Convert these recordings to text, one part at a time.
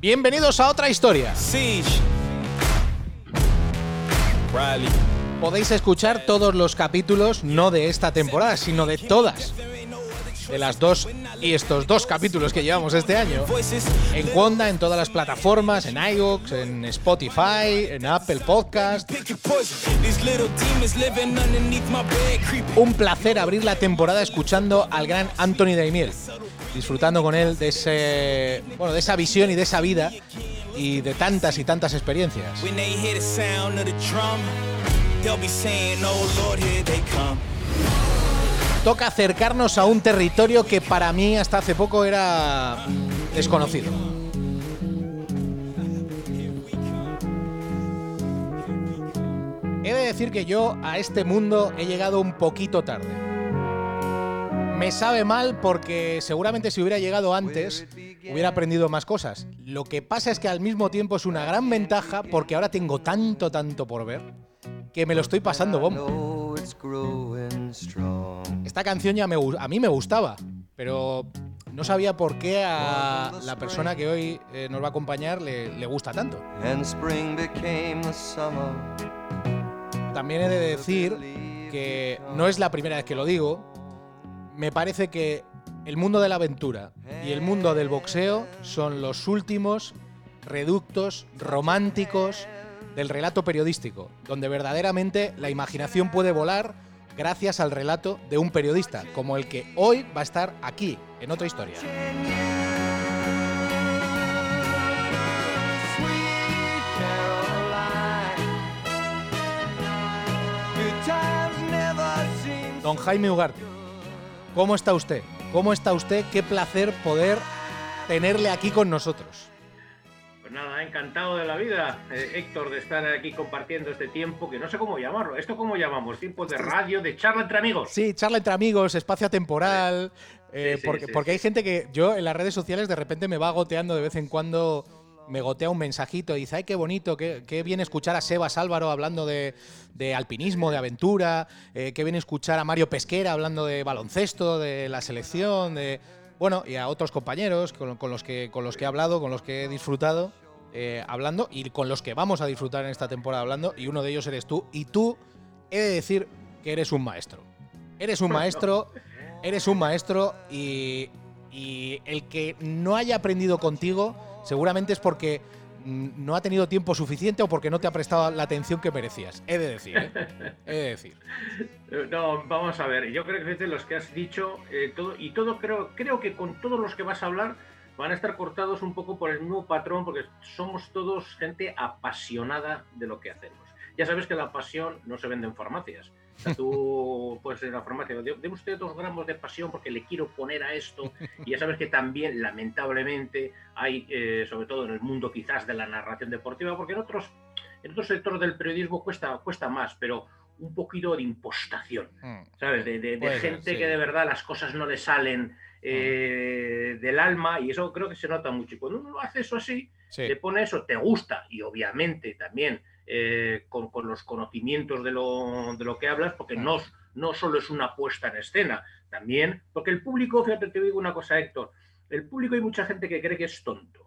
Bienvenidos a otra historia. Siege. Podéis escuchar todos los capítulos, no de esta temporada, sino de todas. De las dos y estos dos capítulos que llevamos este año. En Wanda, en todas las plataformas, en iVoox, en Spotify, en Apple Podcast. Un placer abrir la temporada escuchando al gran Anthony Daimiel, disfrutando con él de ese, bueno, de esa visión y de esa vida y de tantas y tantas experiencias. They'll be saying, Oh Lord, here they come. Toca acercarnos a un territorio que para mí hasta hace poco era desconocido. He de decir que yo a este mundo he llegado un poquito tarde. Me sabe mal porque seguramente si hubiera llegado antes hubiera aprendido más cosas. Lo que pasa es que al mismo tiempo es una gran ventaja porque ahora tengo tanto, tanto por ver que me lo estoy pasando bomba. Esta canción ya me, a mí me gustaba, pero no sabía por qué a la persona que hoy eh, nos va a acompañar le, le gusta tanto. And spring became the summer. También he de decir que no es la primera vez que lo digo. Me parece que el mundo de la aventura y el mundo del boxeo son los últimos reductos románticos del relato periodístico, donde verdaderamente la imaginación puede volar gracias al relato de un periodista, como el que hoy va a estar aquí, en otra historia. Don Jaime Ugarte, ¿cómo está usted? ¿Cómo está usted? Qué placer poder tenerle aquí con nosotros. Pues nada, encantado de la vida, eh, Héctor, de estar aquí compartiendo este tiempo, que no sé cómo llamarlo. ¿Esto cómo llamamos? ¿Tiempo de radio, de charla entre amigos? Sí, charla entre amigos, espacio temporal. eh, Sí, sí, porque, sí, porque hay gente que yo en las redes sociales de repente me va goteando de vez en cuando. Me gotea un mensajito y dice, ay, qué bonito, qué, qué bien escuchar a Sebas Álvaro hablando de, de alpinismo, de aventura, eh, qué bien escuchar a Mario Pesquera hablando de baloncesto, de la selección, de. Bueno, y a otros compañeros con, los, que, con los que he hablado, con los que he disfrutado eh, hablando y con los que vamos a disfrutar en esta temporada hablando, y uno de ellos eres tú. Y tú, he de decir que eres un maestro. Eres un maestro, eres un maestro y, y el que no haya aprendido contigo seguramente es porque no ha tenido tiempo suficiente o porque no te ha prestado la atención que merecías. He de decir, ¿eh? He de decir. No, vamos a ver. Yo creo que los que has dicho, eh, todo, y todo creo, creo que con todos los que vas a hablar van a estar cortados un poco por el mismo patrón, porque somos todos gente apasionada de lo que hacemos. Ya sabes que la pasión no se vende en farmacias. Tú puedes ir a la farmacia, "Dé- deme usted dos gramos de pasión porque le quiero poner a esto. Y ya sabes que también, lamentablemente, hay, eh, sobre todo en el mundo quizás de la narración deportiva, porque en otros, en otros sectores del periodismo cuesta, cuesta más, pero un poquito de impostación. Mm. ¿sabes? De, de- de ser, gente sí. que de verdad las cosas no le salen eh, del alma y eso creo que se nota mucho. Y cuando uno hace eso así, Sí. te pone eso, te gusta y obviamente también eh, con, con los conocimientos de lo, de lo que hablas, porque no, no solo es una puesta en escena, también, porque el público, fíjate, te digo una cosa, Héctor, el público hay mucha gente que cree que es tonto.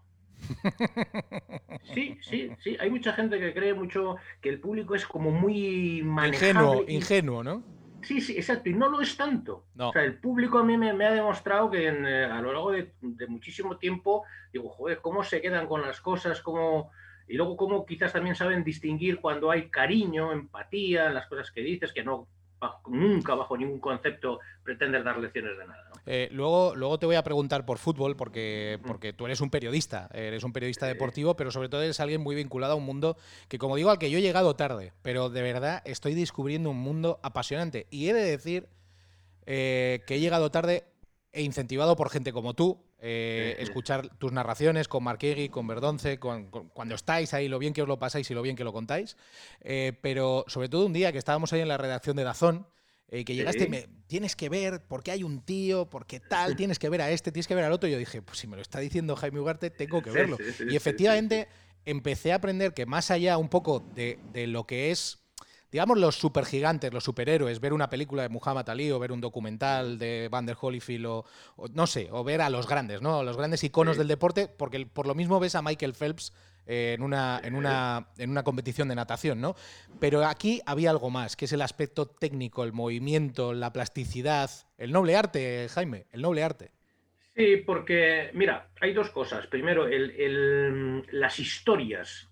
Sí, sí, sí, hay mucha gente que cree mucho que el público es como muy manejable. Ingenuo, y- ingenuo, ¿no? Sí, sí, exacto, y no lo es tanto. No. O sea, el público a mí me, me ha demostrado que en, eh, a lo largo de, de muchísimo tiempo, digo, joder, cómo se quedan con las cosas, cómo... Y luego cómo quizás también saben distinguir cuando hay cariño, empatía en las cosas que dices, que no nunca bajo ningún concepto pretendes dar lecciones de nada. ¿no? Eh, luego, luego te voy a preguntar por fútbol, porque, porque tú eres un periodista, eres un periodista deportivo, pero sobre todo eres alguien muy vinculado a un mundo que, como digo, al que yo he llegado tarde, pero de verdad estoy descubriendo un mundo apasionante. Y he de decir eh, que he llegado tarde e incentivado por gente como tú. Eh, escuchar tus narraciones con Marquegui, con Verdonce, con, con- cuando estáis ahí, lo bien que os lo pasáis y lo bien que lo contáis. Eh, pero sobre todo un día que estábamos ahí en la redacción de Dazón, eh, que llegaste y me tienes que ver porque hay un tío, porque tal, tienes que ver a este, tienes que ver al otro. Y yo dije, pues si me lo está diciendo Jaime Ugarte, tengo que verlo. y efectivamente empecé a aprender que más allá un poco de, de lo que es, digamos, los supergigantes, los superhéroes, ver una película de Muhammad Ali o ver un documental de Van der Holyfield o, o no sé, o ver a los grandes, ¿no? Los grandes iconos Sí. del deporte, porque por lo mismo ves a Michael Phelps eh, en, una, en, una, en una competición de natación, ¿no? Pero aquí había algo más, que es el aspecto técnico, el movimiento, la plasticidad, el noble arte, Jaime, el noble arte. Sí, porque, mira, hay dos cosas. Primero, el- el- las historias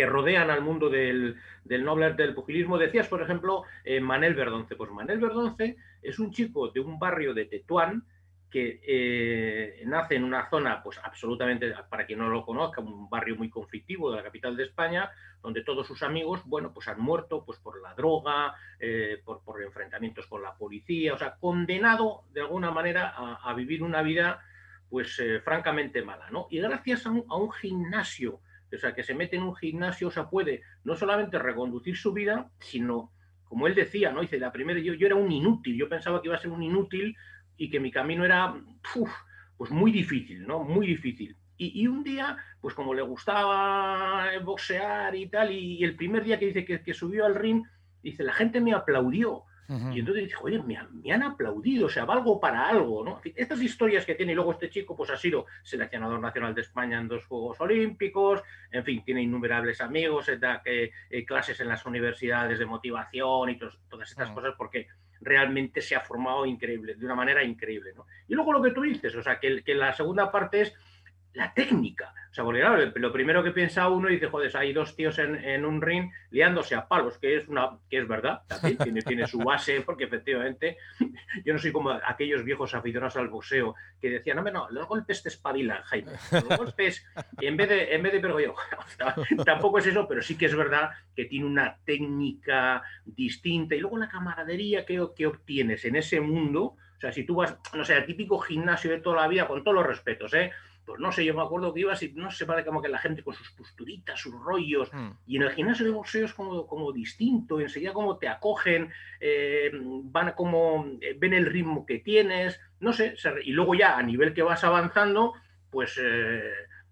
que rodean al mundo del, del noble arte del pugilismo. Decías, por ejemplo, eh, Manel Verdonce. Pues Manel Verdonce es un chico de un barrio de Tetuán que eh, nace en una zona, pues absolutamente, para quien no lo conozca, un barrio muy conflictivo de la capital de España, donde todos sus amigos, bueno, pues han muerto pues por la droga, eh, por, por enfrentamientos con la policía, o sea, condenado de alguna manera a, vivir una vida, pues francamente mala, ¿no? Y gracias a un gimnasio, o sea, que se mete en un gimnasio, o sea, puede no solamente reconducir su vida, sino, como él decía, ¿no? Dice, la primera, yo, yo era un inútil, yo pensaba que iba a ser un inútil y que mi camino era, uf, pues muy difícil, ¿no? Muy difícil. Y, y, un día, pues como le gustaba boxear y tal, y, el primer día que dice que, que subió al ring, dice, la gente me aplaudió. Uh -huh. Y entonces dijo, oye, me han, me han, aplaudido, o sea, valgo para algo, ¿no? En fin, estas historias que tiene, y luego este chico, pues ha sido seleccionador nacional de España en dos Juegos Olímpicos, en fin, tiene innumerables amigos, da que, eh, clases en las universidades de motivación y tos, todas estas uh -huh. cosas, porque realmente se ha formado increíble, de una manera increíble, ¿no? Y luego lo que tú dices, o sea, que, que la segunda parte es la técnica. O sea, porque lo primero que piensa uno dice, joder, hay dos tíos en, un ring liándose a palos, que es una, que es verdad, también tiene, tiene su base, porque efectivamente, yo no soy como aquellos viejos aficionados al boxeo que decían, no, no, los golpes te espabilan, Jaime. Los golpes, en vez de, en vez de, pero yo, tampoco es eso, pero sí que es verdad que tiene una técnica distinta. Y luego la camaradería que, que obtienes en ese mundo, o sea, si tú vas, no sé, al típico gimnasio de toda la vida, con todos los respetos, ¿eh? Pues no sé, yo me acuerdo que ibas y no sé, parece como que la gente con sus posturitas, sus rollos, mm. y en el gimnasio de boxeo es como, como distinto, enseguida como te acogen, eh, van como, eh, ven el ritmo que tienes, no sé, y luego ya a nivel que vas avanzando, pues eh,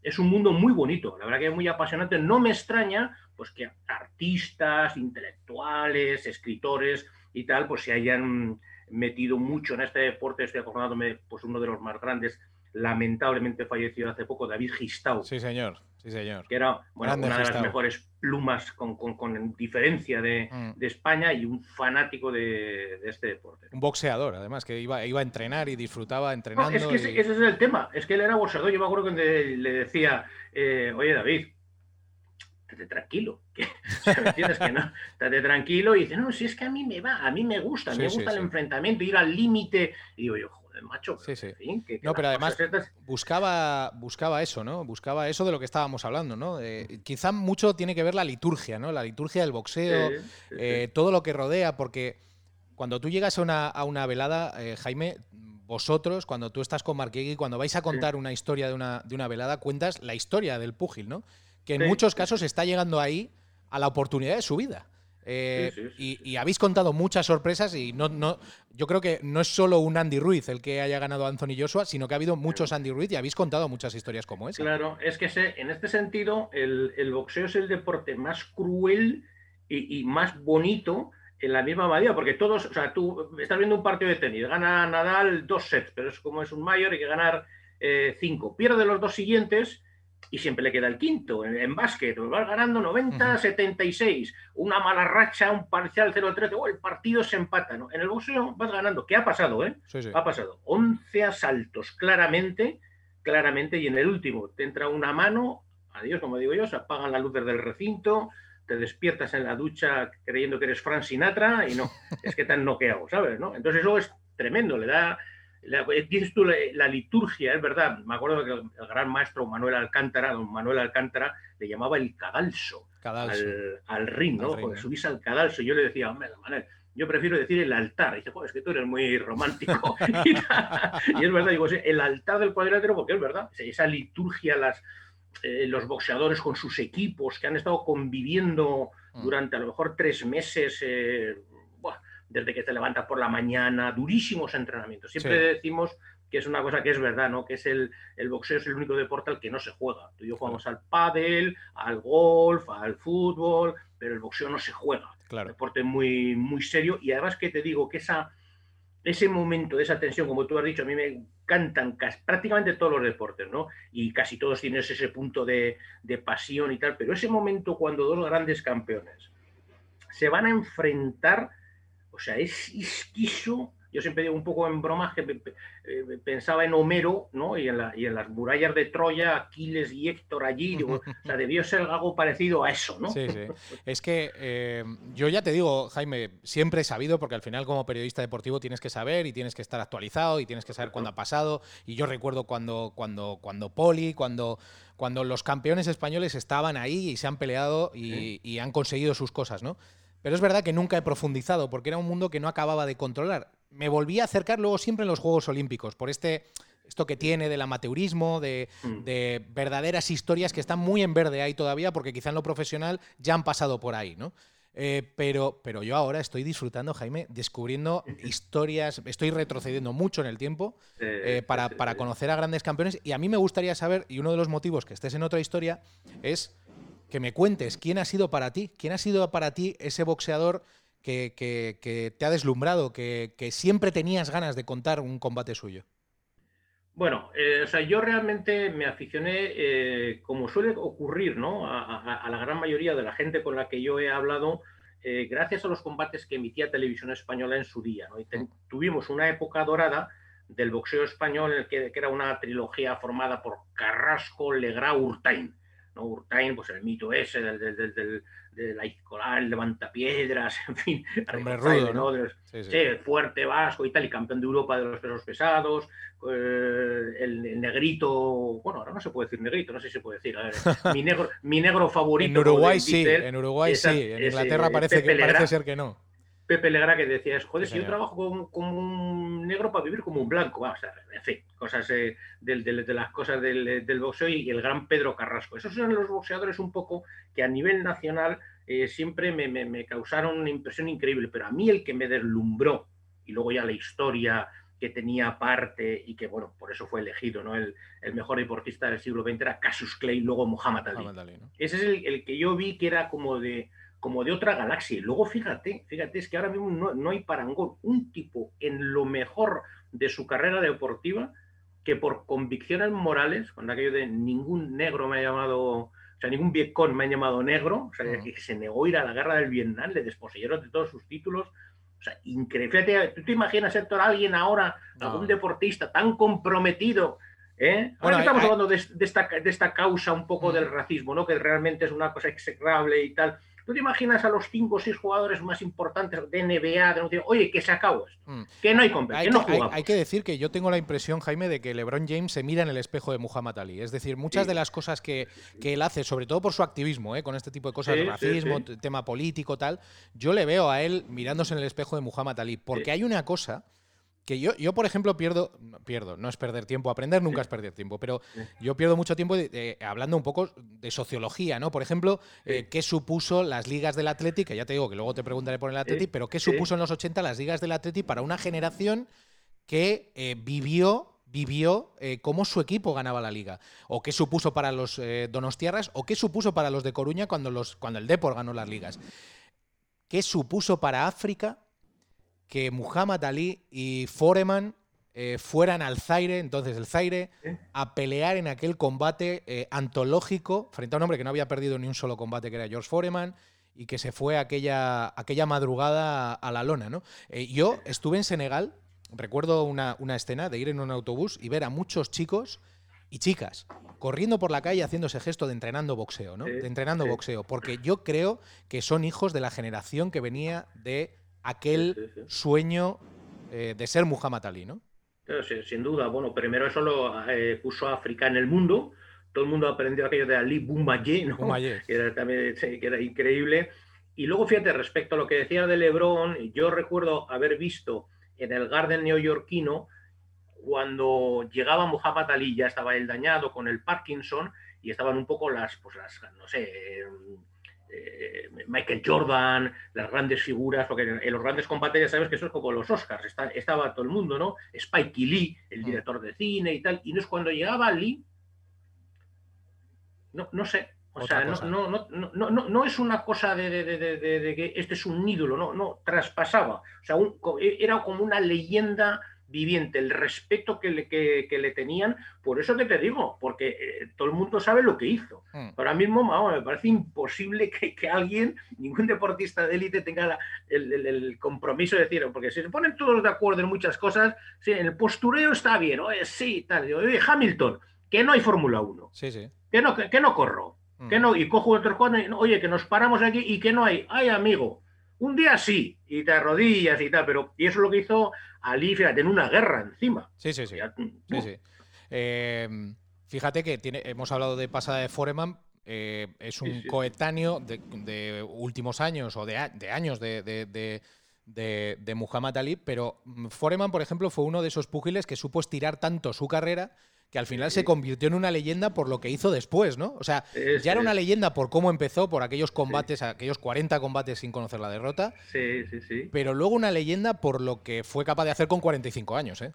es un mundo muy bonito, la verdad que es muy apasionante, no me extraña pues que artistas, intelectuales, escritores y tal, pues se hayan metido mucho en este deporte, estoy acordándome, pues uno de los más grandes, lamentablemente fallecido hace poco, David Gistau. Sí, señor, sí, señor. Que era bueno, una de las mejores plumas con, con, con diferencia de, mm. de, España y un fanático de, de, este deporte. Un boxeador, además, que iba, iba a entrenar y disfrutaba entrenando. No, es que y... ese, es el tema, es que él era boxeador. Yo me acuerdo que le decía, eh, oye, David, estate tranquilo, que, ¿me entiendes? Que no, estate tranquilo y dice, no, si es que a mí me va, a mí me gusta, sí, me gusta sí, el enfrentamiento, ir al límite. Y digo yo, joder, macho. Sí, sí. En fin, que, que no, pero además buscaba, buscaba eso, ¿no? Buscaba eso de lo que estábamos hablando, ¿no? Eh, quizá mucho tiene que ver la liturgia, ¿no? La liturgia del boxeo, eh, todo lo que rodea, porque cuando tú llegas a una, a una velada, eh, Jaime, vosotros, cuando tú estás con Marquegui, cuando vais a contar una historia de una, de una velada, cuentas la historia del púgil, ¿no? que en muchos casos está llegando ahí a la oportunidad de su vida. Eh, sí, sí, y, y, habéis contado muchas sorpresas y no, no, yo creo que no es solo un Andy Ruiz el que haya ganado Anthony Joshua, sino que ha habido muchos Andy Ruiz y habéis contado muchas historias como esa. Claro, es que se, en este sentido el, el, boxeo es el deporte más cruel y, y, más bonito en la misma medida, porque todos, o sea, tú estás viendo un partido de tenis, gana Nadal dos sets, pero es como es un mayor, hay que ganar eh, cinco, pierde los dos siguientes y siempre le queda el quinto. En, en básquet, vas ganando 90-76, una mala racha, un parcial 0-13, oh, el partido se empata. ¿no? En el boxeo vas ganando. ¿Qué ha pasado? Eh? Sí, sí. Ha pasado 11 asaltos, claramente, claramente, y en el último te entra una mano, adiós, como digo yo, se apagan las luces del recinto, te despiertas en la ducha creyendo que eres Frank Sinatra y no, es que te han noqueado, ¿sabes? ¿no? Entonces eso es tremendo, le da la, dices tú la, la, liturgia, es verdad. Me acuerdo que el, el, gran maestro Manuel Alcántara, don Manuel Alcántara, le llamaba el cadalso, cadalso. Al, al, ring, ¿no? Al ring, Porque subís al cadalso. Yo le decía, hombre, Manuel, yo prefiero decir el altar. Y dice, joder, es que tú eres muy romántico. y, y, es verdad, digo, el altar del cuadrilátero, porque es verdad, esa liturgia, las, eh, los boxeadores con sus equipos que han estado conviviendo mm. durante a lo mejor tres meses. Eh, desde que te levantas por la mañana, durísimos entrenamientos. Siempre sí. decimos que es una cosa que es verdad, ¿no? Que es el, el boxeo es el único deporte al que no se juega. Tú y yo jugamos al pádel, al golf, al fútbol, pero el boxeo no se juega. Claro. deporte muy, muy serio y además que te digo que esa, ese momento de esa tensión, como tú has dicho, a mí me encantan cas- prácticamente todos los deportes, ¿no? Y casi todos tienen ese punto de, de pasión y tal, pero ese momento cuando dos grandes campeones se van a enfrentar, o sea, es exquiso. Yo siempre digo un poco en bromas que eh, pensaba en Homero, ¿no? Y en, la- y en las murallas de Troya, Aquiles y Héctor allí, digo, o sea, debió ser algo parecido a eso, ¿no? Sí, sí. Es que eh, yo ya te digo, Jaime, siempre he sabido, porque al final como periodista deportivo tienes que saber y tienes que estar actualizado y tienes que saber cuándo ha pasado. Y yo recuerdo cuando, cuando, cuando Poli, cuando, cuando los campeones españoles estaban ahí y se han peleado y, y han conseguido sus cosas, ¿no? Pero es verdad que nunca he profundizado, porque era un mundo que no acababa de controlar. Me volví a acercar luego siempre en los Juegos Olímpicos, por este esto que tiene del amateurismo, de, Mm. de verdaderas historias que están muy en verde ahí todavía, porque quizá en lo profesional ya han pasado por ahí, ¿no? Eh, pero, pero yo ahora estoy disfrutando, Jaime, descubriendo historias, estoy retrocediendo mucho en el tiempo eh, para, para conocer a grandes campeones. Y a mí me gustaría saber, y uno de los motivos que estés en otra historia, es que me cuentes quién ha sido para ti, quién ha sido para ti ese boxeador que, que- te ha deslumbrado, que, que siempre tenías ganas de contar un combate suyo. Bueno, eh, o sea, yo realmente me aficioné, eh, como suele ocurrir, ¿no? A, la gran mayoría de la gente con la que yo he hablado, eh, gracias a los combates que emitía Televisión Española en su día, ¿no? Y tuvimos una época dorada del boxeo español, que, que era una trilogía formada por Carrasco, Legrá, Urtain. ¿No? Urtain, pues el mito ese del, del, del, del, el levantapiedras, en fin, hombre rudo, ¿no? De los- Sí, sí. Sí, fuerte, vasco y tal, y campeón de Europa de los pesos pesados, eh, el, el negrito, bueno, ahora no se puede decir negrito, no sé si se puede decir, a ver, mi negro, mi negro favorito. En Uruguay sí, en Uruguay esa- sí, en ese Inglaterra parece, que, parece ser que no. Pepe Legra que decía, es, joder, Sí, si yo trabajo como, como un negro para vivir como un blanco, vamos, en fin, cosas eh, del- del- de las cosas del, del boxeo y el gran Pedro Carrasco. Esos eran los boxeadores un poco que a nivel nacional eh, siempre me, me- me causaron una impresión increíble, pero a mí el que me deslumbró, y luego ya la historia que tenía aparte y que, bueno, por eso fue elegido, ¿no? El, el mejor deportista del siglo XX era Cassius Clay, luego Muhammad Ali. Muhammad Ali, ¿no? Ese es el, el que yo vi que era como de, como de otra galaxia. Y luego fíjate, fíjate, es que ahora mismo no, no hay parangón. Un tipo en lo mejor de su carrera deportiva que por convicciones morales, con aquello de ningún negro me ha llamado, o sea, ningún vietcong me ha llamado negro, o sea, Ujú. que se negó a ir a la guerra del Vietnam, le desposeyeron de todos sus títulos. O sea, increíble. Fíjate, ¿tú te imaginas, Héctor, alguien ahora, No. algún deportista tan comprometido ¿Eh? Ahora Bueno, que estamos hay- hablando de, de esta, de esta causa un poco Mm. del racismo, ¿no? que realmente es una cosa execrable y tal. ¿Tú te imaginas a los cinco o seis jugadores más importantes de NBA denunciando, oye, que se acabó esto? Mm. Que no hay competencia, no hay- jugamos. hay que decir que yo tengo la impresión, Jaime, de que LeBron James se mira en el espejo de Muhammad Ali. Es decir, muchas Sí. de las cosas que, que él hace, sobre todo por su activismo, ¿eh? con este tipo de cosas, Sí, racismo, sí. tema político, tal, yo le veo a él mirándose en el espejo de Muhammad Ali. Porque hay una cosa que yo, yo, por ejemplo, pierdo, pierdo, no es perder tiempo, aprender nunca es perder tiempo, pero yo pierdo mucho tiempo de- de- hablando un poco de sociología, ¿no? Por ejemplo, eh. ¿qué supuso las ligas del Athletic? Que ya te digo que luego te preguntaré por el Athletic, pero ¿qué Sí. supuso en los 80 las ligas del Athletic para una generación que eh, vivió vivió eh, cómo su equipo ganaba la liga o qué supuso para los donostiarras o qué supuso para los de Coruña cuando los cuando el Depor ganó las ligas qué supuso para África que Muhammad Ali y Foreman eh, fueran al Zaire, entonces el Zaire, ¿Eh? a pelear en aquel combate eh, antológico frente a un hombre que no había perdido ni un solo combate, que era George Foreman, y que se fue aquella, aquella madrugada a la lona. ¿no? Eh, yo estuve en Senegal, recuerdo una, una escena de ir en un autobús y ver a muchos chicos y chicas corriendo por la calle haciendo ese gesto de entrenando boxeo, De entrenando boxeo, porque yo creo que son hijos de la generación que venía de aquel Sí, sí, sí. sueño eh, de ser Muhammad Ali, ¿no? Sin, duda. Bueno, primero eso lo eh, puso África en el mundo. Todo el mundo aprendió aquello de Ali Boumaier, ¿no? Boumaier. que era también que era increíble. Y luego, fíjate, respecto a lo que decía de LeBron, yo recuerdo haber visto en el Garden neoyorquino cuando llegaba Muhammad Ali, ya estaba él dañado con el Parkinson y estaban un poco las, pues las, no sé, eh, Michael Jordan, las grandes figuras, porque en los grandes combates ya sabes que eso es como los Oscars, está- estaba todo el mundo, ¿no? Spike Lee, el Mm. director de cine y tal, y no es cuando llegaba Lee, no, no sé, O sea, no, no, no, no, es una cosa de, de- de- que este es un ídolo, no, no, traspasaba. O sea, un- e, era como una leyenda viviente, el respeto que le, que, que le tenían. Por eso que te digo, porque eh, todo el mundo sabe lo que hizo. Mm. Ahora mismo, vamos, me parece imposible que, que alguien, ningún deportista de élite tenga la- el, el- el compromiso de decir, porque si se ponen todos de acuerdo en muchas cosas, sí, en el postureo está bien, oye, sí, tal. Digo, oye, Hamilton, que no hay Fórmula 1, Sí, sí. que no, que, no corro, Mm. que no, y cojo otro cuadro, oye, que nos paramos aquí y que no hay, ay, amigo, un día sí, y te arrodillas y tal, pero, y eso es lo que hizo Ali, fíjate, en una guerra encima. Sí, sí, sí. Ya, Sí, sí. Eh, fíjate que tiene, hemos hablado de pasada de Foreman. eh, es un Sí, sí. coetáneo de, de últimos años o de, de años de, de, de- de- de Muhammad Ali, pero mm, Foreman, por ejemplo, fue uno de esos púgiles que supo estirar tanto su carrera que al final se convirtió en una leyenda por lo que hizo después, ¿no? O sea, Es- ya era una leyenda por cómo empezó, por aquellos combates, aquellos 40 combates sin conocer la derrota, Sí, sí, sí. pero luego una leyenda por lo que fue capaz de hacer con 45 años, ¿eh?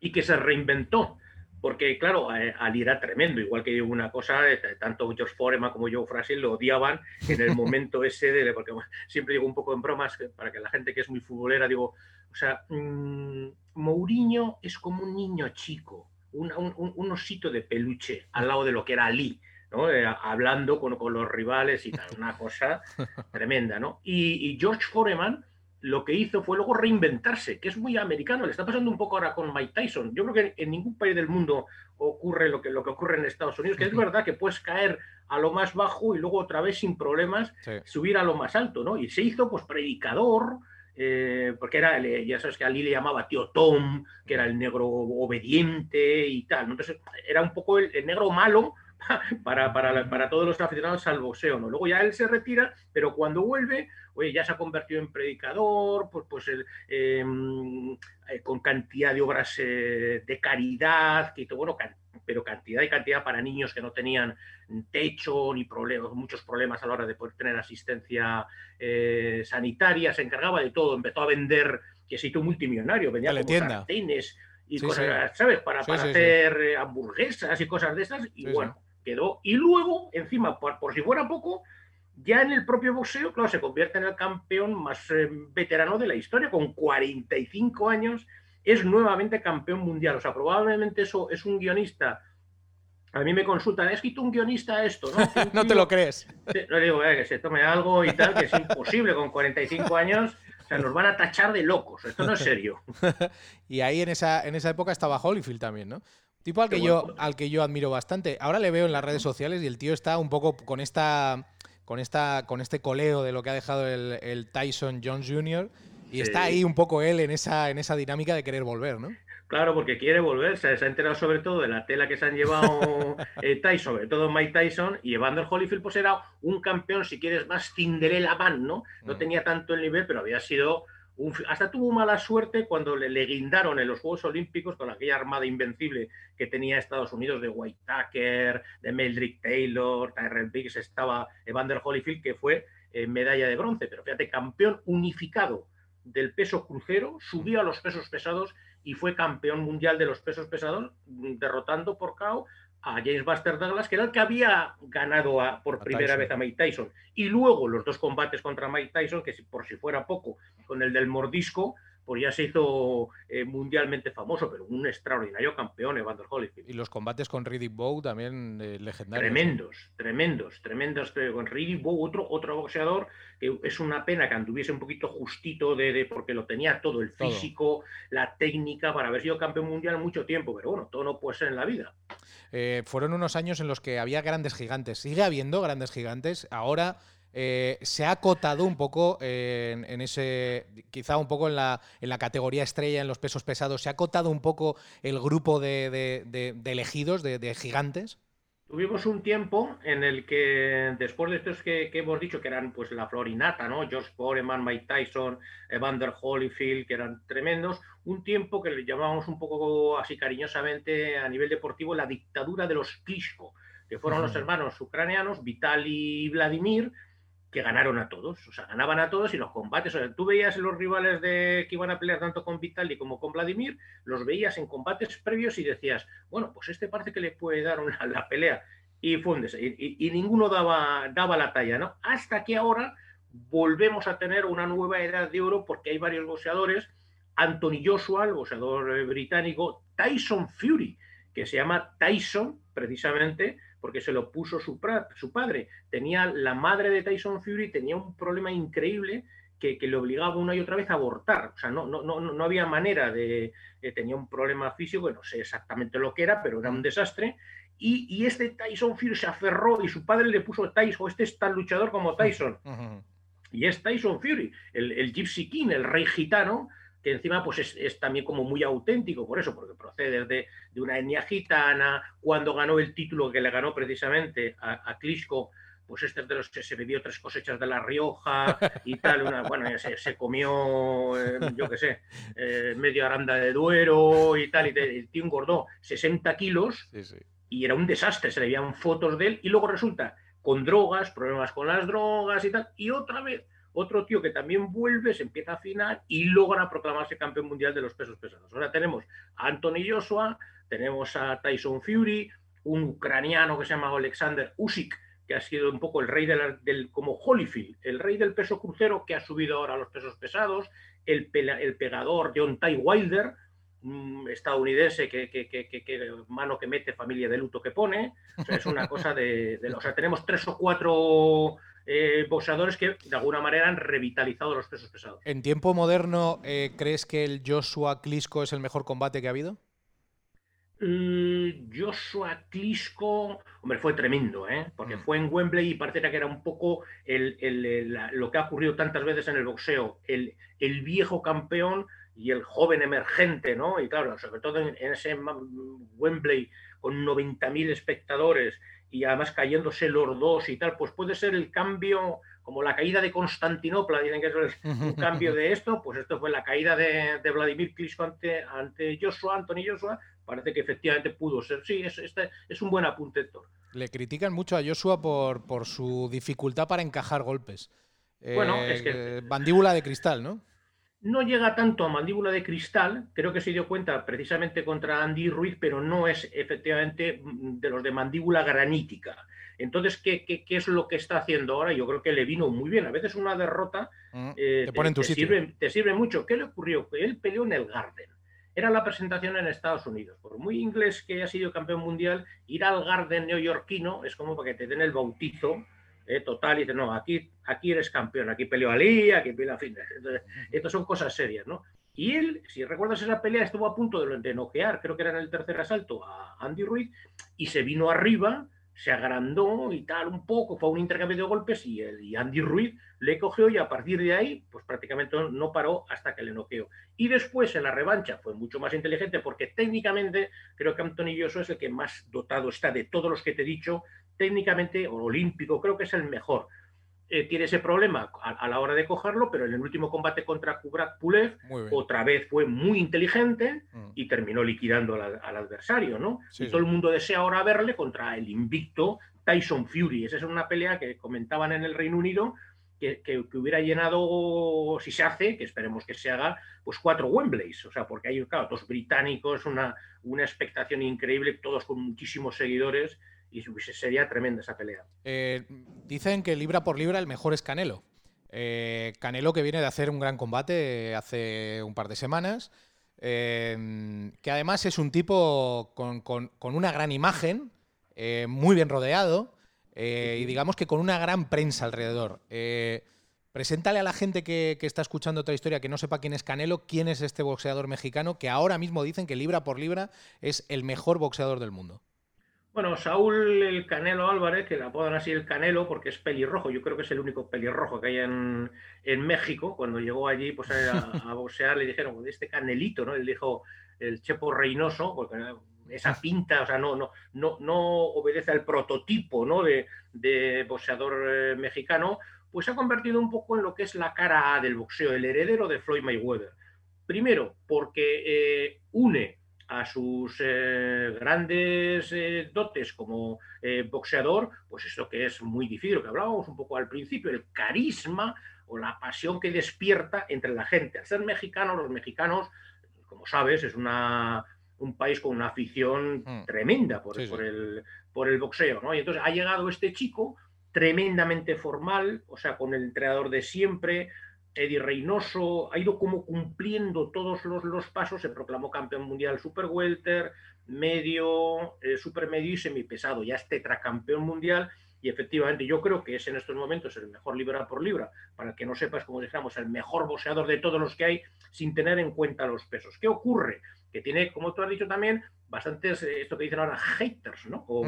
y que se reinventó. Porque, claro, eh, Ali era tremendo, igual que una cosa, eh, tanto George Foreman como Joe Frasil lo odiaban en el momento ese de, porque bueno, siempre digo un poco en bromas, para que la gente que es muy futbolera, digo, o sea, mm, Mourinho es como un niño chico, un, un- un- un osito de peluche al lado de lo que era Ali, ¿no? Eh, hablando con, con los rivales y tal, una cosa tremenda, ¿no? Y, y George Foreman lo que hizo fue luego reinventarse, que es muy americano. Le está pasando un poco ahora con Mike Tyson. Yo creo que en ningún país del mundo ocurre lo que, lo que ocurre en Estados Unidos, que es verdad que puedes caer a lo más bajo y luego otra vez sin problemas Sí. subir a lo más alto, ¿no? Y se hizo pues predicador, eh, porque era, ya sabes que a le llamaba tío Tom, que era el negro obediente y tal. Entonces era un poco el, negro malo para, para, para todos los aficionados al boxeo, ¿no? Luego ya él se retira, pero cuando vuelve, oye, ya se ha convertido en predicador, pues, pues el, eh, con cantidad de obras eh, de caridad, que, bueno, can- pero cantidad y cantidad para niños que no tenían techo ni problemas, muchos problemas a la hora de poder tener asistencia eh, sanitaria, se encargaba de todo, empezó a vender, que se hizo multimillonario, vendía como Teletienda. sartenes y Sí, cosas, ¿sabes? Para, Sí, hacer eh, hamburguesas y cosas de esas, y bueno, quedó. Y luego, encima, por, por si fuera poco, ya en el propio boxeo, claro, se convierte en el campeón más eh, veterano de la historia, con 45 años, es nuevamente campeón mundial. O sea, probablemente eso es un guionista. A mí me consultan, ¿has escrito un guionista esto? No, No te lo crees. No digo eh, que se tome algo y tal, que es imposible con 45 años. O sea, nos van a tachar de locos. Esto no es serio. Y ahí en esa, en esa época estaba Holyfield también, ¿no? Tipo al que, yo, al que yo admiro bastante. Ahora le veo en las redes sociales y el tío está un poco con esta. con esta. con este coleo de lo que ha dejado el, el Tyson Jones Jr. Y Sí. está ahí un poco él en esa, en esa dinámica de querer volver, ¿no? Claro, porque quiere volver. Se, ha enterado sobre todo de la tela que se han llevado eh, Tyson, sobre todo Mike Tyson. Y Evander Holyfield, pues era un campeón, si quieres, más Cinderella Man, ¿no? No Mm. tenía tanto el nivel, pero había sido. Un, hasta tuvo mala suerte cuando le, le guindaron en los Juegos Olímpicos con aquella armada invencible que tenía Estados Unidos de White Tucker, de Meldrick Taylor, Tyrell Biggs, estaba Evander Holyfield, que fue eh, medalla de bronce. Pero fíjate, campeón unificado del peso crucero, subió a los pesos pesados y fue campeón mundial de los pesos pesados, derrotando por KO a James Buster Douglas, que era el que había ganado a- por A primera Tyson. vez a Mike Tyson. Y luego los dos combates contra Mike Tyson, que por si fuera poco, con el del mordisco, pues ya se hizo eh, mundialmente famoso, pero un extraordinario campeón, Evander Holyfield. Y los combates con Riddick Bowe también eh, legendarios. Tremendos, tremendos, tremendos. Con Riddick Bowe, otro, otro boxeador que es una pena que anduviese un poquito justito de, de- porque lo tenía todo, el Todo. físico, la técnica para haber sido campeón mundial mucho tiempo, pero bueno, todo no puede ser en la vida. Eh, fueron unos años en los que había grandes gigantes. Sigue habiendo grandes gigantes. Ahora eh, se ha acotado un poco eh, en, en ese, quizá un poco en la, en la categoría estrella, en los pesos pesados. Se ha acotado un poco el grupo de, de- de- de elegidos, de, gigantes. Tuvimos un tiempo en el que, después de estos que, que hemos dicho, que eran pues la florinata, ¿no? George Foreman, Mike Tyson, Evander Holyfield, que eran tremendos, un tiempo que le llamábamos un poco así cariñosamente a nivel deportivo la dictadura de los Klitschko, que fueron los hermanos ucranianos, Vitaly y Vladimir, que ganaron a todos, o sea, ganaban a todos y los combates, o sea, tú veías los rivales de, que iban a pelear tanto con Vitaly como con Vladimir, los veías en combates previos y decías, bueno, pues este parece que le puede dar una, la pelea. y, fue un des- y- y- y ninguno daba, daba la talla, ¿no? Hasta que ahora volvemos a tener una nueva edad de oro porque hay varios boxeadores, Anthony Joshua, el boxeador eh, británico, Tyson Fury, que se llama Tyson precisamente porque se lo puso su, padre. Tenía la madre de Tyson Fury, tenía un problema increíble que, que le obligaba una y otra vez a abortar. O sea, no, no, no, no había manera de... eh, tenía un problema físico, no sé exactamente lo que era, pero era un desastre. Y, y este Tyson Fury se aferró y su padre le puso Tyson, este es tan luchador como Tyson. Y es Tyson Fury, el, el Gypsy King, el rey gitano, que encima pues es, es también como muy auténtico, por eso, porque procede de, de una etnia gitana, cuando ganó el título que le ganó precisamente a, a Klitschko, pues este es de los que se bebió tres cosechas de La Rioja y tal, una, bueno, se, se comió, eh, yo qué sé, eh, medio aranda de Duero y tal, y el tío engordó 60 kilos Sí, sí. y era un desastre, se le veían fotos de él y luego resulta con drogas, problemas con las drogas y tal, y otra vez otro tío que también vuelve, se empieza a afinar y logra proclamarse campeón mundial de los pesos pesados. Ahora tenemos a Anthony Joshua, tenemos a Tyson Fury, un ucraniano que se llama Alexander Usyk, que ha sido un poco el rey de la- del, como Holyfield, el rey del peso crucero que ha subido ahora a los pesos pesados, el, el pegador John Ty Wilder, un estadounidense que, que, que, mano que mete, familia de luto que pone. O sea, es una cosa de- O sea, tenemos tres o cuatro eh, boxeadores que de alguna manera han revitalizado los pesos pesados. ¿En tiempo moderno eh, crees que el Joshua Klitschko es el mejor combate que ha habido? Mm, Joshua Klitschko, hombre, fue tremendo, ¿eh? porque Mm. fue en Wembley y pareciera que era un poco el- el- lo que ha ocurrido tantas veces en el boxeo, el, el viejo campeón y el joven emergente, ¿no? Y claro, sobre todo en, en ese Wembley con 90.000 espectadores y además cayéndose los dos y tal, pues puede ser el cambio, como la caída de Constantinopla, dicen que eso es un cambio de esto, pues esto fue la caída de, de Vladimir Klitschko ante, ante Joshua, Anthony Joshua, parece que efectivamente pudo ser. Sí, es, este es un buen apunte, Héctor. Le critican mucho a Joshua por, por su dificultad para encajar golpes. Bueno, Eh, es que- Mandíbula de cristal, ¿no? No llega tanto a mandíbula de cristal, creo que se dio cuenta precisamente contra Andy Ruiz, pero no es efectivamente mm, de los de mandíbula granítica. Entonces, ¿qué, qué, qué es lo que está haciendo ahora? Yo creo que le vino muy bien. A veces una derrota Mm, eh, te pone en tu te sitio. Sirve, te sirve mucho. ¿Qué le ocurrió? Que él peleó en el Garden. Era la presentación en Estados Unidos. Por muy inglés que haya sido campeón mundial, ir al Garden neoyorquino es como para que te den el bautizo eh, total y dices, no, aquí, aquí eres campeón, aquí peleó Ali, aquí peleó a Fitness. Entonces, estas son cosas serias, ¿no? Y él, si recuerdas esa pelea, estuvo a punto de, de noquear, creo que era en el tercer asalto, a Andy Ruiz, y se vino arriba, se agrandó y tal un poco, fue un intercambio de golpes y, el, y Andy Ruiz le cogió y a partir de ahí, pues prácticamente no paró hasta que le noqueó. Y después en la revancha fue mucho más inteligente porque técnicamente creo que Anthony Joshua es el que más dotado está de todos los que te he dicho, técnicamente olímpico, creo que es el mejor. Eh, tiene ese problema a, a, la hora de cogerlo, pero en el último combate contra Kubrat Pulev otra vez fue muy inteligente Mm. y terminó liquidando al, al adversario, ¿no? Sí, y sí. todo el mundo desea ahora verle contra el invicto Tyson Fury. Esa es una pelea que comentaban en el Reino Unido que, que, que, hubiera llenado, si se hace, que esperemos que se haga, pues cuatro Wembleys. O sea, porque hay, claro, dos británicos, una, una expectación increíble, todos con muchísimos seguidores y sería tremenda esa pelea. Eh, dicen que libra por libra el mejor es Canelo. Eh, Canelo que viene de hacer un gran combate hace un par de semanas, eh, que además es un tipo con, una gran imagen, muy bien rodeado y digamos que con una gran prensa alrededor. Preséntale a la gente que, está escuchando otra historia que no sepa quién es Canelo, quién es este boxeador mexicano que ahora mismo dicen que libra por libra es el mejor boxeador del mundo. Bueno, Saúl el Canelo Álvarez, que le apodan así el Canelo porque es pelirrojo, yo creo que es el único pelirrojo que hay en, en México. Cuando llegó allí pues, a, a, boxear le dijeron, este Canelito, ¿no? Él dijo el Chepo Reynoso, porque esa pinta, o sea, no, no, no, no obedece al prototipo ¿no? de, de boxeador eh, mexicano, pues se ha convertido un poco en lo que es la cara A del boxeo, el heredero de Floyd Mayweather. Primero, porque eh, une a sus eh, grandes eh, dotes como eh, boxeador, pues esto que es muy difícil, lo que hablábamos un poco al principio, el carisma o la pasión que despierta entre la gente. Al ser mexicano, los mexicanos, como sabes, es una, un país con una afición Mm. tremenda por, Sí, sí. por el, por el boxeo, ¿no? Y entonces ha llegado este chico tremendamente formal, o sea, con el entrenador de siempre, Eddie Reynoso, ha ido como cumpliendo todos los, los pasos, se proclamó campeón mundial super welter, medio, eh, super medio y semipesado, ya es tetracampeón mundial y efectivamente yo creo que es en estos momentos el mejor libra por libra, para el que no sepas, como dijéramos, el mejor boxeador de todos los que hay sin tener en cuenta los pesos. ¿Qué ocurre? Que tiene, como tú has dicho también, bastantes, eh, esto que dicen ahora, haters, ¿no? O,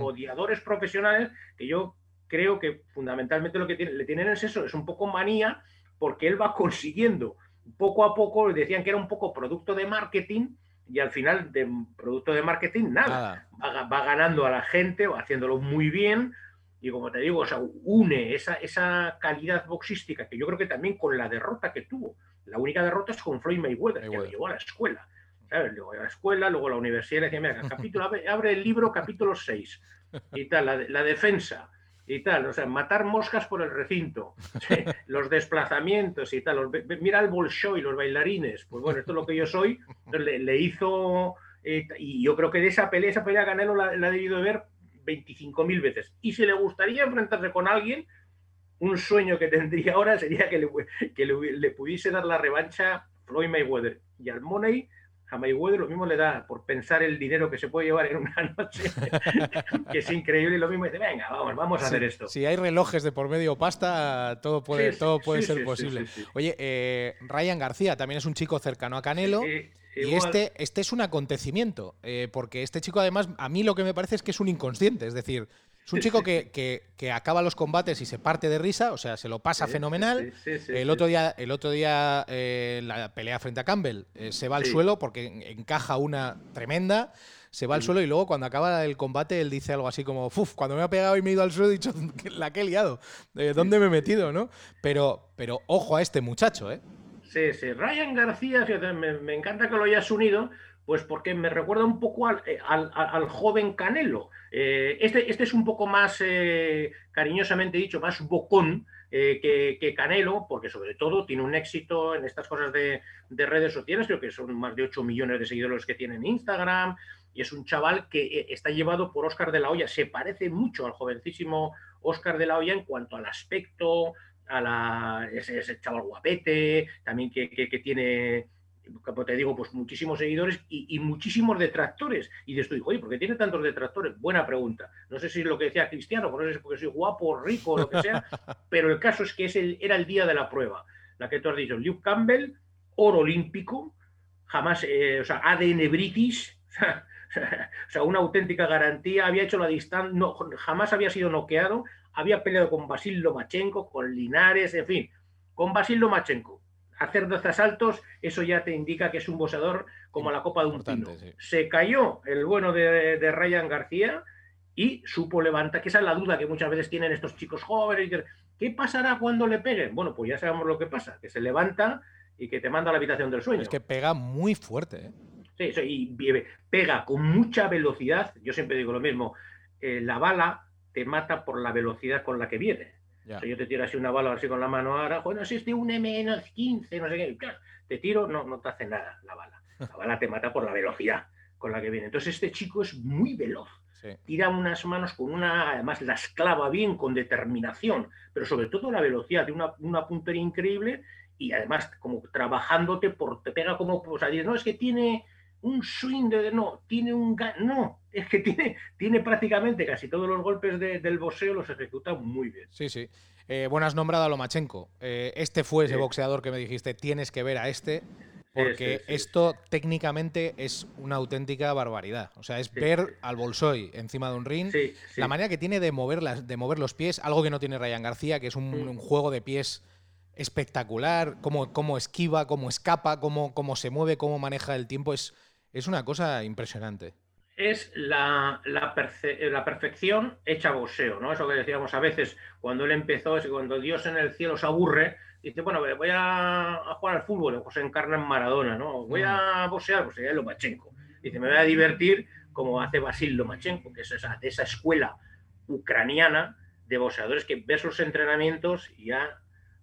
o odiadores profesionales que yo creo que fundamentalmente lo que tiene- le tienen es eso, es un poco manía, porque él va consiguiendo poco a poco, decían que era un poco producto de marketing, y al final de producto de marketing nada, Nada. Va, ga- va ganando a la gente, va haciéndolo muy bien, y como te digo, o sea, une esa, esa calidad boxística que yo creo que también con la derrota que tuvo, la única derrota es con Floyd Mayweather, que lo llevó a la escuela. ¿sabes? Luego a la escuela, luego a la universidad, le decía, mira, capítulo, abre, el libro capítulo 6 y tal, la defensa y tal, o sea, matar moscas por el recinto, los desplazamientos y tal, los- mira el Bolshoi, los bailarines, pues bueno, esto es lo que yo soy, le, le hizo, eh, y yo creo que de esa pelea, esa pelea Canelo la, la ha debido de ver 25.000 veces, y si le gustaría enfrentarse con alguien, un sueño que tendría ahora sería que le, que le, le pudiese dar la revancha Floyd Mayweather, y al Money a Mayweather lo mismo le da por pensar el dinero que se puede llevar en una noche, que es increíble, y lo mismo dice, venga, vamos, vamos a Sí, hacer esto. Si hay relojes de por medio pasta, todo puede, Sí, todo puede sí, ser posible. Oye, eh, Ryan García también es un chico cercano a Canelo. Eh, Y igual- este, este es un acontecimiento, eh, porque este chico además, a mí lo que me parece es que es un inconsciente, es decir, es un chico que, que- que acaba los combates y se parte de risa, o sea, se lo pasa Sí, fenomenal. sí, sí, sí, el otro día, el otro día eh, la pelea frente a Campbell eh, se va al suelo porque en- encaja una tremenda, se va al Sí. suelo y luego cuando acaba el combate él dice algo así como, "Uf, cuando me ha pegado y me he ido al suelo he dicho, la que he liado, eh, ¿dónde me he metido, no? Pero, pero ojo a este muchacho, ¿eh? Sí, sí. Ryan García, me, me encanta que lo hayas unido, pues porque me recuerda un poco al, eh, joven Canelo. Eh, este, este es un poco más, eh, cariñosamente dicho, más bocón que, Canelo, porque sobre todo tiene un éxito en estas cosas de, de redes sociales, creo que son más de 8 millones de seguidores que tienen en Instagram, y es un chaval que está llevado por Oscar de la Hoya, se parece mucho al jovencísimo Oscar de la Hoya en cuanto al aspecto, a la, ese, chaval guapete, también que- que tiene, como te digo, pues muchísimos seguidores y, y muchísimos detractores. Y dices tú, oye, ¿por qué tiene tantos detractores? Buena pregunta. No sé si es lo que decía Cristiano, no sé si es porque soy guapo, rico o lo que sea, pero el caso es que es el- era el día de la prueba. La que tú has dicho, Luke Campbell, oro olímpico, jamás, eh, o sea, ADN British, o sea, una auténtica garantía, había hecho la distancia, no, jamás había sido noqueado, había peleado con Basil Lomachenko, con Linares, en fin, con Basil Lomachenko. Hacer 12 asaltos, eso ya te indica que es un boxeador como la copa de un pino. Sí. Se cayó el bueno de, de Ryan García y supo levantar, que esa es la duda que muchas veces tienen estos chicos jóvenes. ¿Qué pasará cuando le peguen? Bueno, pues ya sabemos lo que pasa, que se levanta y que te manda a la habitación del sueño. Es que pega muy fuerte, ¿eh? Sí, sí, y pega con mucha velocidad. Yo siempre digo lo mismo. eh, la bala te mata por la velocidad con la que viene. Ya. O sea, yo te tiro así una bala así con la mano ahora, bueno, si es de un M-15, no sé qué, te tiro, no, no te hace nada la bala. La bala te mata por la velocidad con la que viene. Entonces este chico es muy veloz. Sí. Tira unas manos con una, además las clava bien, con determinación, pero sobre todo la velocidad, de una, una puntería increíble y además como trabajándote por, te pega como, o sea, no, es que tiene un swing de, no, tiene un, no, es que tiene, tiene prácticamente casi todos los golpes de- del boxeo los ejecuta muy bien. Sí, sí. Eh, bueno, has nombrado a Lomachenko. Eh, este fue ese Sí. boxeador que me dijiste, tienes que ver a este, porque sí, sí. esto técnicamente es una auténtica barbaridad. O sea, es ver al Bolsoy encima de un ring. La manera que tiene de mover, las, de mover los pies, algo que no tiene Ryan García, que es un, un juego de pies espectacular, cómo, cómo esquiva, cómo escapa, cómo, cómo se mueve, cómo maneja el tiempo, es, es una cosa impresionante. es la, la, perce- la perfección hecha boxeo, ¿no? Eso que decíamos a veces cuando él empezó, es que cuando Dios en el cielo se aburre, dice, bueno, voy a, a jugar al fútbol, pues se encarna en Maradona, ¿no? Voy a boxear, pues sería Lomachenko. Dice, me voy a divertir como hace Basil Lomachenko, que es esa, de esa escuela ucraniana de boxeadores que ves los entrenamientos y ya,